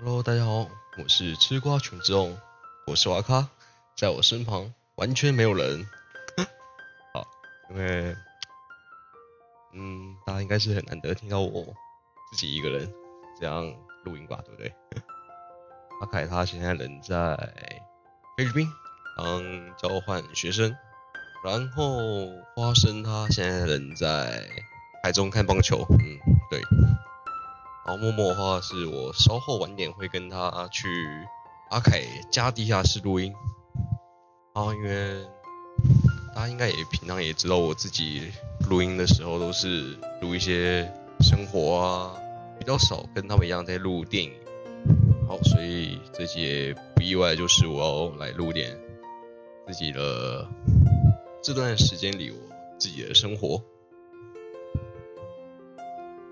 Hello，大家好，我是吃瓜群众，我是瓦卡，在我身旁完全没有人。好，因为嗯，大家应该是很难得听到我自己一个人这样录音吧，对不对？阿凯他现在人在菲律宾当交换学生，然后花生他现在人在台中看棒球，嗯，对。然后默默的话是我稍后晚点会跟他去阿凯家地下室录音。然后因为大家应该也平常也知道我自己录音的时候都是录一些生活啊，比较少跟他们一样在录电影。好，所以这节不意外就是我要来录点自己的这段时间里我自己的生活。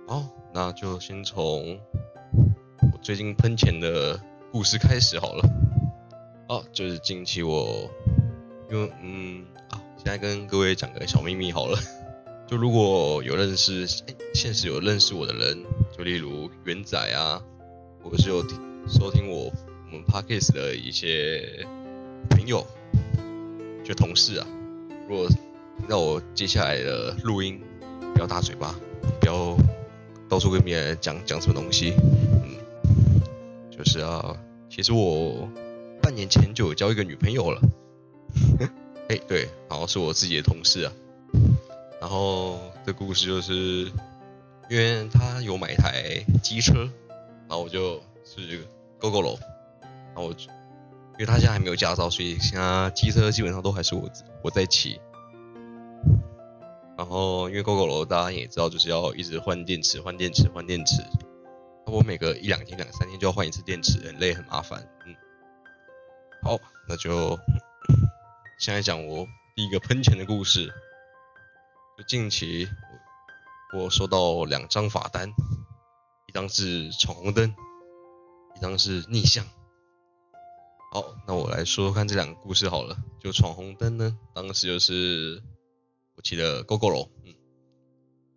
好，那就先从我最近喷钱的故事开始好了。哦，就是近期我，因为嗯啊，现在跟各位讲个小秘密好了。就如果有认识，哎，现实有认识我的人，就例如元仔啊，或者是有收听我我们 podcast 的一些朋友，就同事啊，如果让我接下来的录音，不要大嘴巴，不要。到处跟别人讲讲什么东西，嗯，就是啊，其实我半年前就有交一个女朋友了，哎，对，然后是我自己的同事啊，然后这故事就是，因为他有买一台机车，然后我就是勾勾楼，然后我，因为他现在还没有驾照，所以现在机车基本上都还是我我在骑。然后，因为 GoGo 楼大家也知道，就是要一直换电池、换电池、换电池。我每隔一两天、两三天就要换一次电池，很累、很麻烦。嗯，好，那就现在讲我第一个喷钱的故事。就近期我收到两张罚单，一张是闯红灯，一张是逆向。好，那我来说说看这两个故事好了。就闯红灯呢，当时就是。我骑的 GoGo 楼，嗯，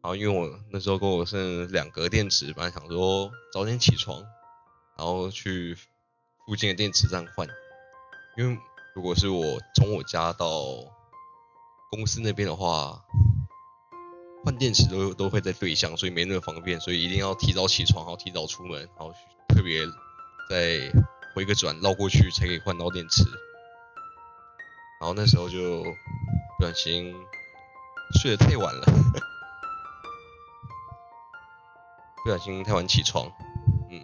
然后因为我那时候 GoGo 剩两格电池，本来想说早点起床，然后去附近的电池站换，因为如果是我从我家到公司那边的话，换电池都都会在对向，所以没那么方便，所以一定要提早起床，然后提早出门，然后特别再回个转绕过去才可以换到电池，然后那时候就不小心。睡得太晚了，不小心太晚起床，嗯，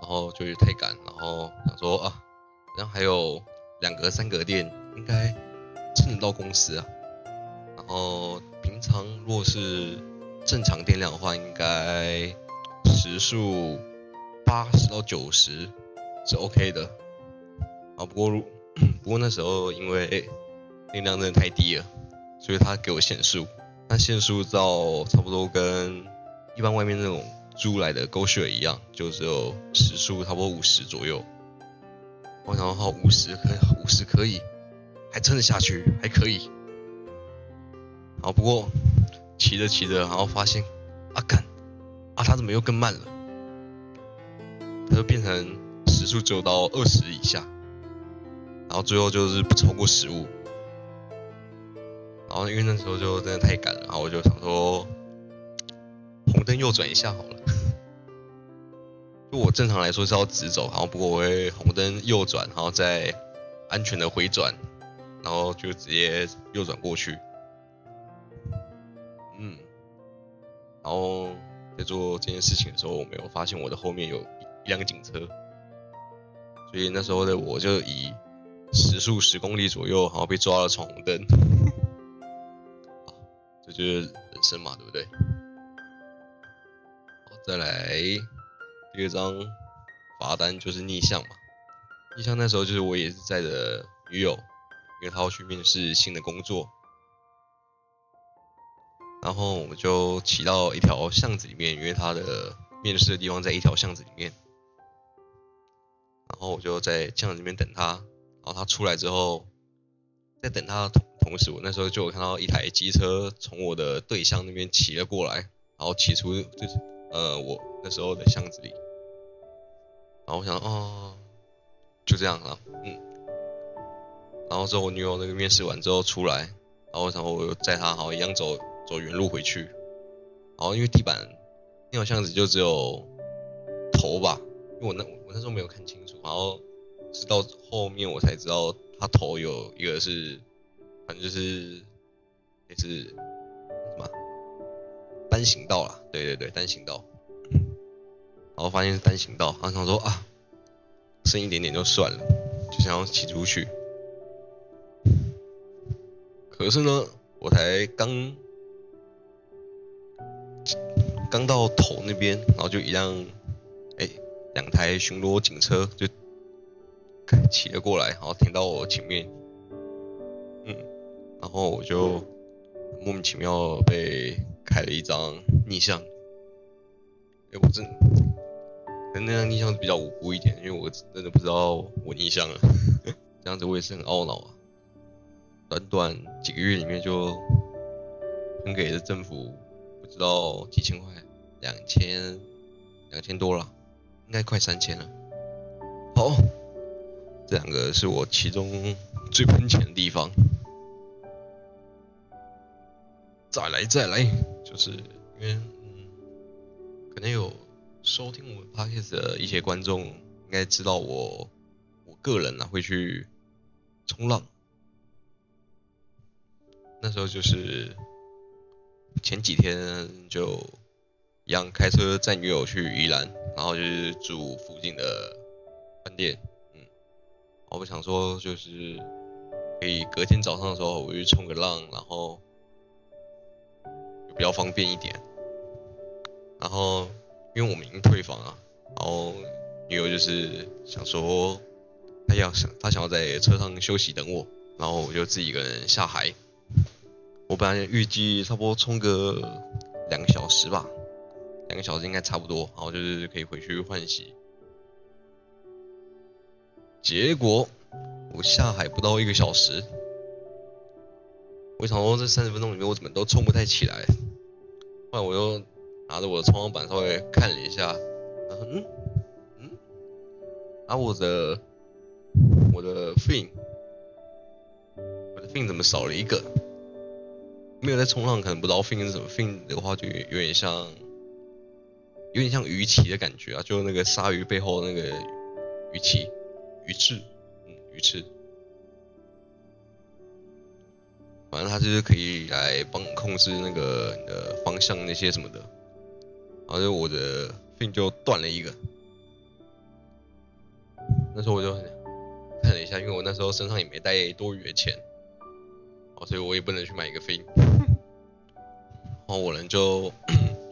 然后就是太赶，然后想说啊，然后还有两格三格电，应该撑得到公司啊。然后平常若是正常电量的话，应该时速八十到九十是 OK 的。啊，不过如 不过那时候因为。电量真的太低了，所以他给我限速，那限速到差不多跟一般外面那种租来的 GoShare 一样，就只有时速差不多五十左右。我想好五十可以，五十可以，还撑得下去，还可以。好，不过骑着骑着，然后发现啊干，啊他怎么又更慢了？他就变成时速只有到二十以下，然后最后就是不超过十五。然后因为那时候就真的太赶了，然后我就想说，红灯右转一下好了。就我正常来说是要直走，然后不过我会红灯右转，然后再安全的回转，然后就直接右转过去。嗯，然后在做这件事情的时候，我没有发现我的后面有一辆警车，所以那时候的我就以时速十公里左右，然后被抓了闯红灯。这就是人生嘛，对不对？好，再来第二张罚单就是逆向嘛。逆向那时候就是我也是载着女友，因为她要去面试新的工作，然后我们就骑到一条巷子里面，因为她的面试的地方在一条巷子里面，然后我就在巷子里面等她，然后她出来之后，在等她。同时，我那时候就有看到一台机车从我的对象那边骑了过来，然后骑出就是呃我那时候的巷子里，然后我想哦，就这样了，嗯。然后之后我女友那个面试完之后出来，然后然后我又载她，好一样走走原路回去。然后因为地板那条巷子就只有头吧，因为我那我那时候没有看清楚，然后是到后面我才知道它头有一个是，反正就是也是什么单行道啦，对对对，单行道。然后发现是单行道，然后想说啊，剩一点点就算了，就想要骑出去。可是呢，我才刚刚到头那边，然后就一辆哎两台巡逻警车就骑了过来，然后停到我前面，嗯，然后我就莫名其妙被开了一张逆向，哎我真。那张逆向比较无辜一点，因为我真的不知道我逆向了，这样子我也是很懊恼啊。短短几个月里面就分给了政府不知道几千块，两千两千多了，应该快三千了。好，这两个是我其中最喷钱的地方。再来再来，就是因为嗯，可能有。收听我们 podcast 的一些观众应该知道我，我个人呢会去冲浪。那时候就是前几天就一样开车载女友去宜兰，然后就是住附近的饭店，嗯，我不想说就是可以隔天早上的时候我去冲个浪，然后比较方便一点，然后。因为我们已经退房了，然后女友就是想说，她要想她想要在车上休息等我，然后我就自己一个人下海。我本来预计差不多冲个两个小时吧，两个小时应该差不多，然后就是可以回去换洗。结果我下海不到一个小时，我想说这三十分钟里面我怎么都冲不太起来，后来我又。拿着我的冲浪板稍微看了一下，嗯嗯，啊我的我的 fin，我的 fin 怎么少了一个？没有在冲浪，可能不知道 fin 是什么。fin 的话就有点像，有点像鱼鳍的感觉啊，就那个鲨鱼背后那个鱼鳍、鱼翅，嗯，鱼翅。反正它就是可以来帮控制那个你的方向那些什么的。然后就我的 fin 就断了一个，那时候我就看了一下，因为我那时候身上也没带多余的钱，哦，所以我也不能去买一个 fin。然后我人就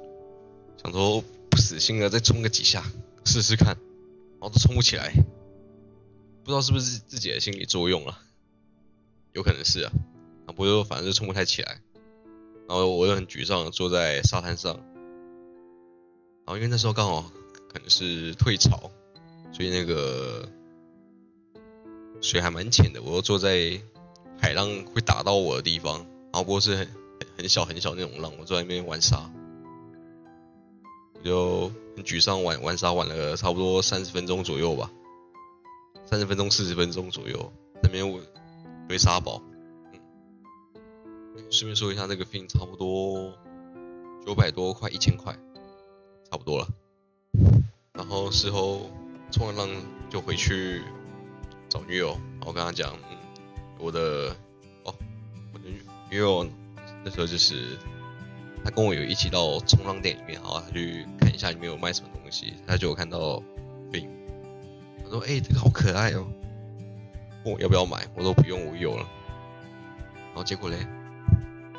想说不死心的再冲个几下试试看，然后都冲不起来，不知道是不是自己的心理作用了，有可能是啊，啊不过反正就冲不太起来，然后我就很沮丧坐在沙滩上。然后因为那时候刚好可能是退潮，所以那个水还蛮浅的。我又坐在海浪会打到我的地方，然后不过是很很小很小那种浪，我坐在那边玩沙，我就很沮丧，玩玩沙玩了差不多三十分钟左右吧，三十分钟四十分钟左右，那边我堆沙堡。顺便说一下，那个 fin 差不多九百多块，一千块。差不多了，然后事后冲完浪就回去找女友，然后跟她讲，我的哦，我的女友那时候就是她跟我有一起到冲浪店里面，然后她去看一下里面有卖什么东西，她就有看到 fin，她说，哎，这个好可爱哦，问我要不要买，我说不用，我有了，然后结果嘞，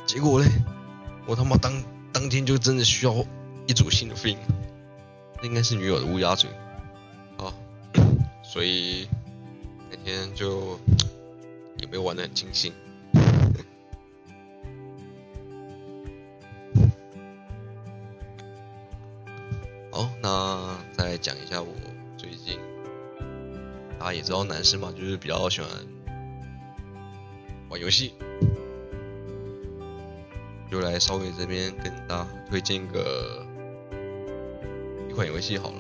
结果嘞，我他妈当当天就真的需要。一组新的 fin，那应该是女友的乌鸦嘴啊，所以那天就也没有玩的很尽兴。好，那再讲一下我最近，大家也知道男生嘛，就是比较喜欢玩游戏。就来稍微这边跟大家推荐个一。款游戏好了，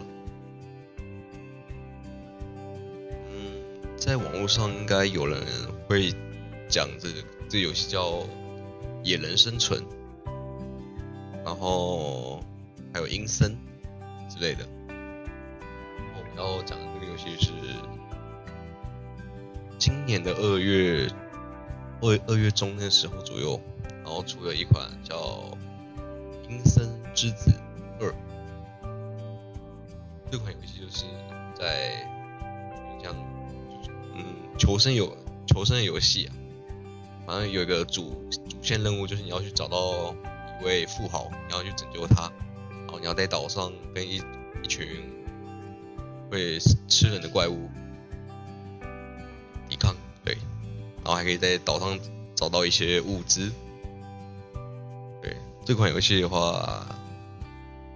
嗯在网络上应该有人会讲这个这游戏叫《野人生存》，然后还有阴森之类的。我们要讲的这个游戏是今年的二月二二月中那时候左右，然后出了一款叫《阴森之子二》。这款游戏就是在像，嗯，求生游求生的游戏啊。反正有一个主主线任务，就是你要去找到一位富豪，你要去拯救他，然后你要在岛上跟一一群会吃人的怪物抵抗，对，然后还可以在岛上找到一些物资。这款游戏的话。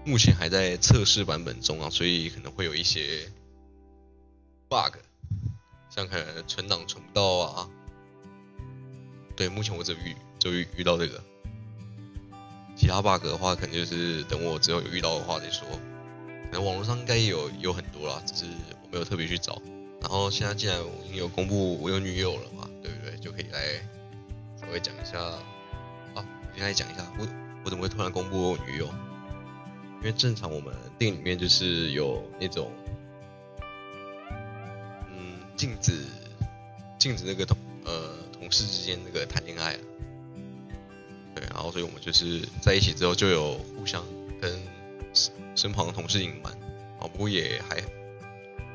目前还在测试版本中啊，所以可能会有一些 bug，像可能存档存不到啊。对，目前我只遇就遇遇到这个，其他 bug 的话，可能就是等我之后有遇到的话再说。可能网络上应该有有很多啦，只是我没有特别去找。然后现在既然我已经有公布我有女友了嘛，对不对？就可以来稍微讲一下啊，先来讲一下我我怎么会突然公布我女友？因为正常我们店里面就是有那种，嗯，禁止禁止那个同呃同事之间那个谈恋爱，对，然后所以我们就是在一起之后就有互相跟身旁的同事隐瞒，啊，不过也还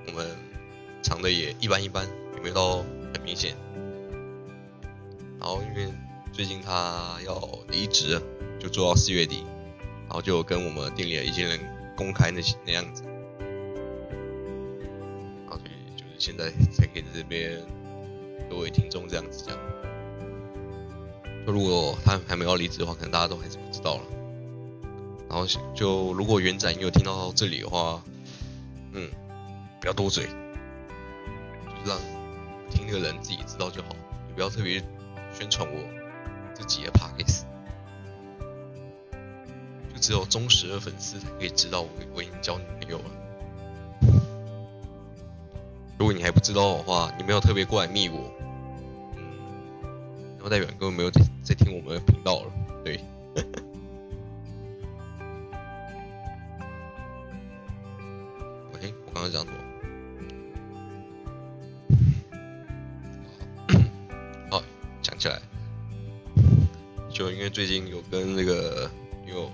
我们藏的也一般一般，也没有到很明显。然后因为最近他要离职，就做到四月底。然后就跟我们店里的一些人公开那些那样子，然后所以就是现在才可以在这边各位听众这样子讲。就如果他还没有离职的话，可能大家都还是不知道了。然后就如果元仔你有听到这里的话，嗯，不要多嘴，就是让听的人自己知道就好，你不要特别宣传我自己的 p a c k a g e 只有忠实的粉丝才可以知道我我已经交女朋友了。如果你还不知道的话，你没有特别过来密我，嗯，那代表根本没有在在听我们的频道了。对。OK，我刚刚讲什么？最近有跟那个有。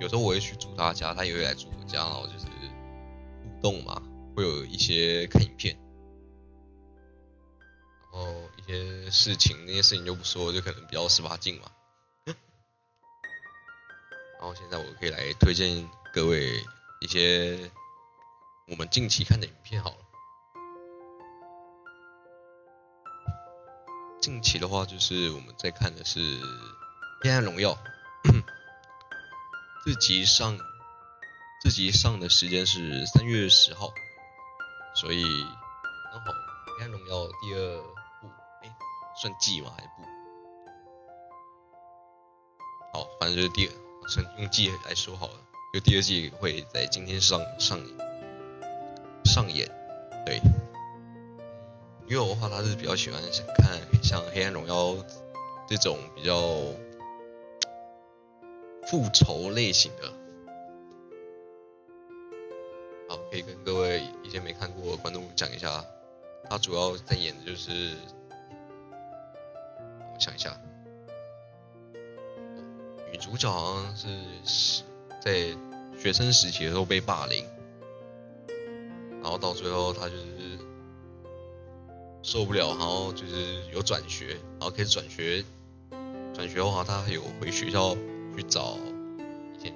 有时候我会去住他家，他也会来住我家，然后就是互动嘛，会有一些看影片，然后一些事情，那些事情就不说，就可能比较十八禁嘛。然后现在我可以来推荐各位一些我们近期看的影片好了。近期的话，就是我们在看的是《黑暗荣耀》。这集上，这集上的时间是三月十号，所以刚好《黑暗荣耀》第二部，哎，算季吗还是部？好，反正就是第二，算用季来说好了，就第二季会在今天上上上演。对，因为我的话，他是比较喜欢想看像《黑暗荣耀》这种比较。复仇类型的，好，可以跟各位一些没看过的观众讲一下，他主要在演的就是，我想一下，女主角好像是在学生时期的时候被霸凌，然后到最后她就是受不了，然后就是有转学，然后开始转学，转学的话她有回学校。去找以前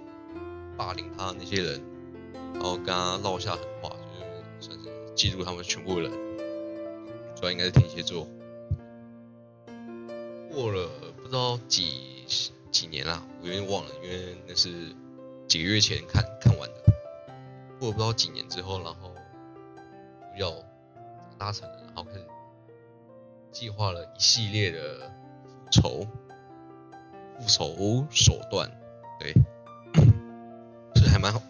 霸凌他的那些人，然后跟他唠下狠话，就是算是记住他们全部人。主要应该是天蝎座。过了不知道几几年啦，我有点忘了，因为那是几个月前看看完的。过了不知道几年之后，然后要达成了，然后开始计划了一系列的复仇。复仇手段，对，是还蛮好，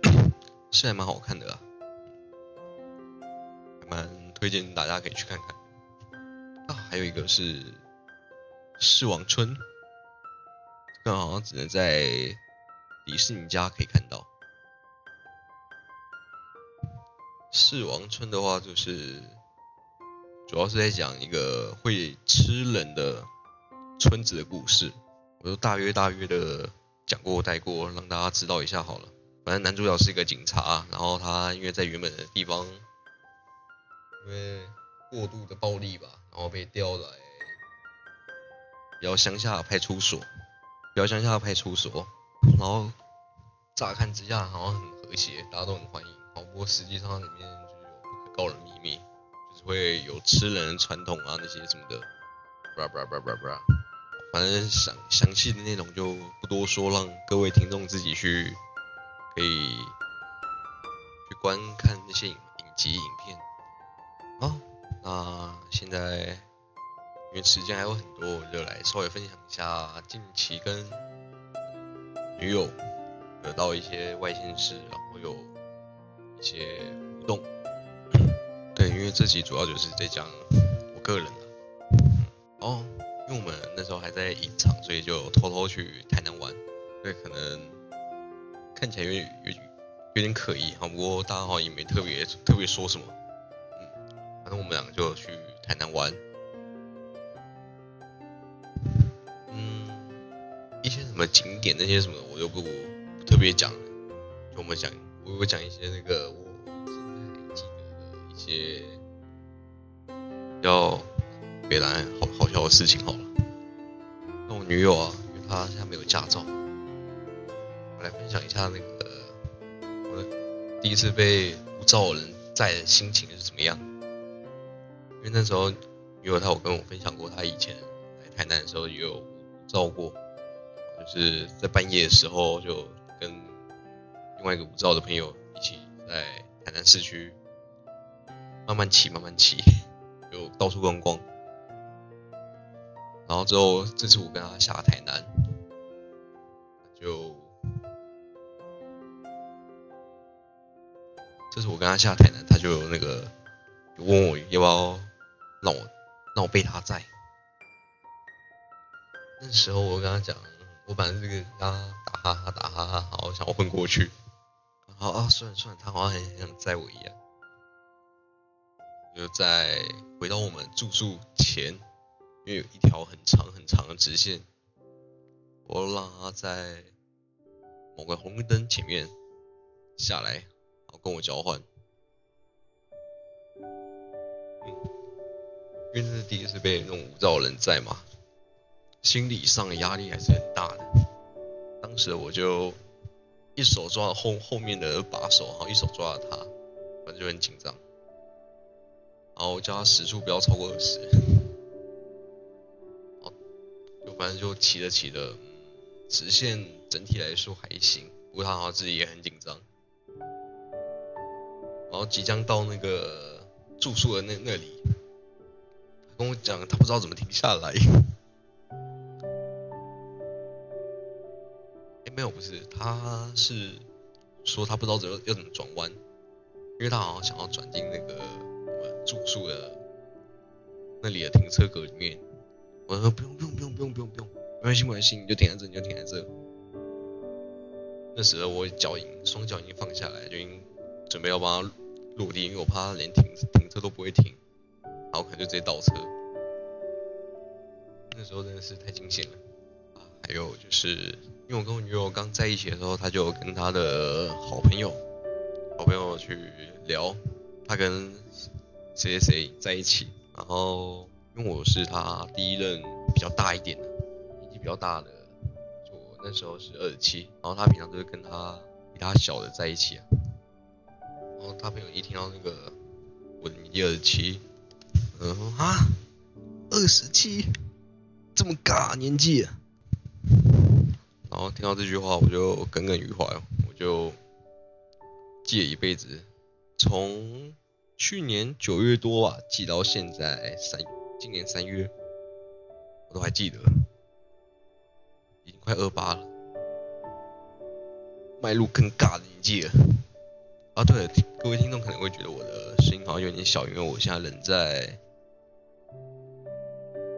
是还蛮好看的啊，还蛮推荐大家可以去看看。啊，还有一个是世王村，这个好像只能在迪士尼家可以看到。世王村的话，就是主要是在讲一个会吃人的村子的故事，我就大约大约的讲过带过，让大家知道一下好了。反正男主角是一个警察，然后他因为在原本的地方，因为过度的暴力吧，然后被调来比较乡下派出所，比较乡下派出所，然后乍看之下好像很和谐，大家都很欢迎。不过实际上里面就有不可告人秘密，就是会有吃人传统啊那些什么的，吧吧吧吧吧，反正详详细的内容就不多说，让各位听众自己去可以去观看那些影影集影片。好，那现在因为时间还有很多，我就来稍微分享一下近期跟女友得到一些外线事，然后有。一些互动，对，因为这集主要就是在讲我个人的，哦，因为我们那时候还在隐藏，所以就偷偷去台南玩，对，可能看起来有点有有点可疑，哈，不过大家好像也没特别特别说什么，嗯，反正我们两个就去台南玩，嗯，一些什么景点那些什么我就不特别讲了，就我们讲。我会讲一些那个我现在还记得的一些比较北兰好好笑的事情好了。那我女友啊，因为她现在没有驾照，我来分享一下那个我的第一次被无照人载的心情是怎么样。因为那时候女友她有跟我分享过，她以前来台南的时候也有照过，就是在半夜的时候就跟。另外一个无照的朋友一起在台南市区慢慢骑，慢慢骑，就到处逛逛。然后之后这次我跟他下台南，就这次我跟他下台南，他就那个问我要不要让我让我背他载。那时候我跟他讲，我本来这个他打哈哈打哈哈，好想要混过去。好啊，算了算了，他好像很想载我一样。就在回到我们住宿前，因为有一条很长很长的直线，我让他在某个红绿灯前面下来，然后跟我交换。因为这是第一次被那种无照人载嘛，心理上的压力还是很大的。当时我就。一手抓后后面的把手，然后一手抓着他，反正就很紧张。然后叫他时速不要超过二十。反正就骑着骑着，直线整体来说还行，不过他好像自己也很紧张。然后即将到那个住宿的那那里，跟我讲他不知道怎么停下来。哎没有，不是，他是说他不知道怎么要怎么转弯，因为他好像想要转进那个我们住宿的那里的停车格里面。我说不用不用不用不用不用不用，没关系没关系，你就停在这，你就停在这。那时候我脚已经双脚已经放下来，就已经准备要帮他落地，因为我怕他连停停车都不会停，然后可能就直接倒车。那时候真的是太惊险了！还有就是。因为我跟我女友刚在一起的时候，她就跟她的好朋友、好朋友去聊，她跟谁谁谁在一起。然后因为我是他第一任比较大一点的，年纪比较大的，就我那时候是二十七。然后他平常都是跟他比他小的在一起啊。然后他朋友一听到那个我的年纪二十七，嗯啊，二十七，这么尬年纪。然后听到这句话，我就耿耿于怀，我就记了一辈子，从去年九月多吧，记到现在三，今年三月，我都还记得，已经快二八了，迈入更尬的年纪了。啊，对了，各位听众可能会觉得我的声音好像有点小，因为我现在人在，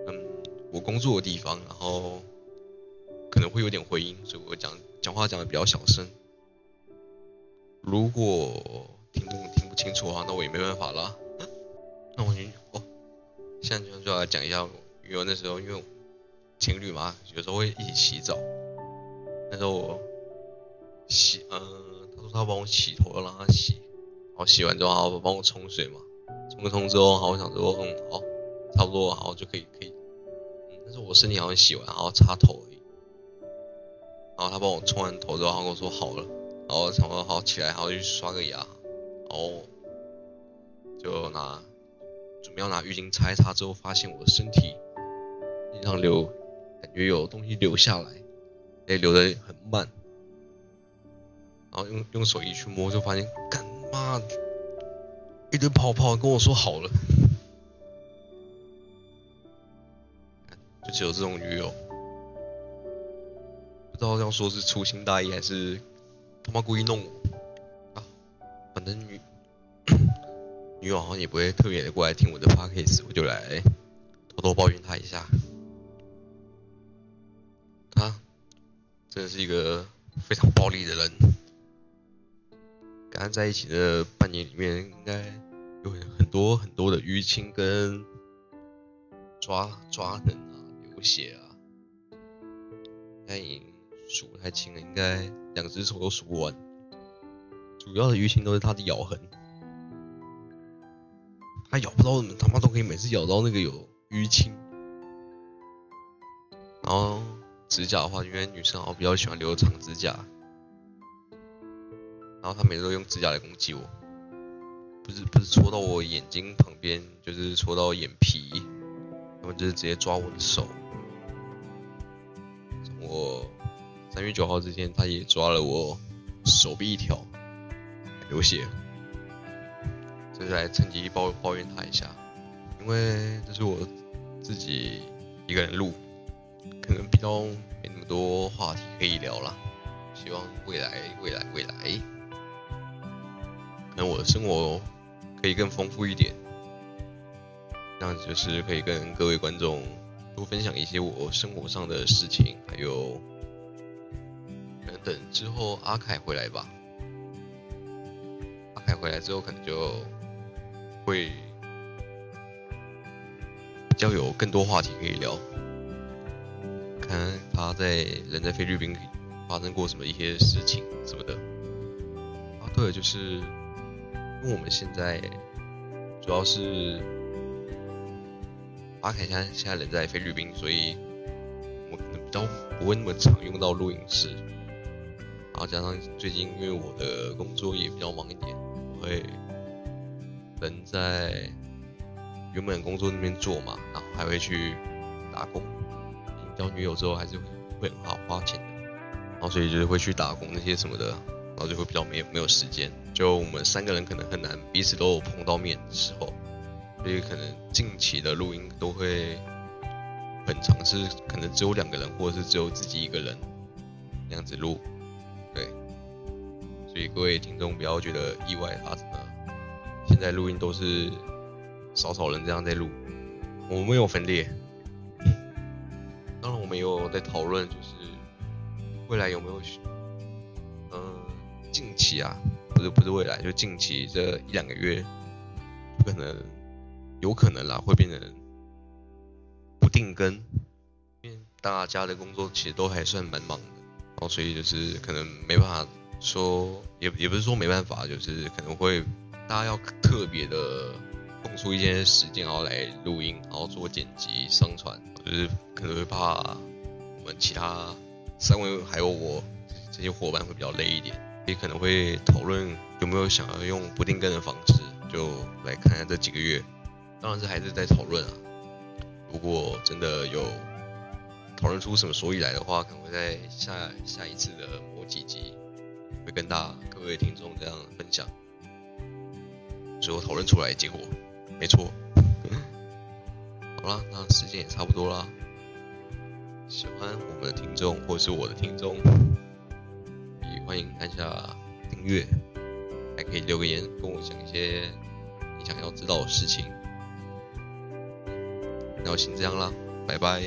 嗯，我工作的地方，然后可能会有点回音，所以我讲讲话讲的比较小声。如果听众听不清楚的话，那我也没办法啦。那我哦，现在就就来讲一下，因为那时候因为情侣嘛，有时候会一起洗澡，那时候我洗，嗯。他说他帮我洗头，要让他洗，然后洗完之后，然后帮我冲水嘛，冲个冲之后，然后我想说，嗯，好，差不多，然后就可以可以，嗯，但是我身体好像洗完，然后擦头而已，然后他帮我冲完头之后，他跟我说好了，然后想说好起来，然后去刷个牙，然后就拿准备要拿浴巾擦一擦之后，发现我的身体经常流，感觉有东西流下来，哎，流的很慢。然后用用手一去摸，就发现干妈一堆泡泡，跟我说好了，就只有这种女友，不知道要说是粗心大意还是他妈故意弄我啊。反正女女友好像也不会特别的过来听我的 podcast，我就来偷偷抱怨她一下。她真的是一个非常暴力的人。跟他在一起的半年里面，应该有很多很多的淤青跟抓抓痕啊、流血啊，但已经数不太清了，应该两只手都数不完。主要的淤青都是他的咬痕，他咬不到，他妈都可以每次咬到那个有淤青。然后指甲的话，因为女生我比较喜欢留长指甲。然后他每次都用指甲来攻击我，不是不是戳到我眼睛旁边，就是戳到眼皮，他们就是直接抓我的手。我三月九号之前，他也抓了我手臂一条，流血。这是来趁机抱抱怨他一下，因为这是我自己一个人录，可能比较没那么多话题可以聊了。希望未来未来未来。可能我的生活可以更丰富一点，这样子就是可以跟各位观众多分享一些我生活上的事情，还有可能等之后阿凯回来吧。阿凯回来之后，可能就会比较有更多话题可以聊，看他在人在菲律宾发生过什么一些事情什么的。啊，对，就是。因为我们现在主要是阿凯现在现在人在菲律宾，所以我可能比较不会那么常用到录音室。然后加上最近因为我的工作也比较忙一点，会人在原本工作那边做嘛，然后还会去打工。交女友之后还是会会很好花钱的，然后所以就是会去打工那些什么的。然后就会比较没有没有时间，就我们三个人可能很难彼此都有碰到面的时候，所以可能近期的录音都会很长，是可能只有两个人，或者是只有自己一个人那样子录，对，所以各位听众不要觉得意外啊，什么现在录音都是少少人这样在录，我们没有分裂，当然我们也有在讨论，就是未来有没有。嗯近期啊，不是不是未来，就近期这一两个月，可能有可能啦，会变成不定更，因为大家的工作其实都还算蛮忙的，然后所以就是可能没办法说，也也不是说没办法，就是可能会大家要特别的空出一些时间，然后来录音，然后做剪辑、上传，就是可能会怕我们其他三位还有我这些伙伴会比较累一点。也可能会讨论有没有想要用不定更的方式，就来看下这几个月。当然是还是在讨论啊。如果真的有讨论出什么所以来的话，可能会在下下一次的某几集会跟大各位听众这样分享。最后讨论出来结果，没错。好了，那时间也差不多啦。喜欢我们的听众或是我的听众。欢迎按下订阅，还可以留个言跟我讲一些你想要知道的事情。那我先这样啦，拜拜。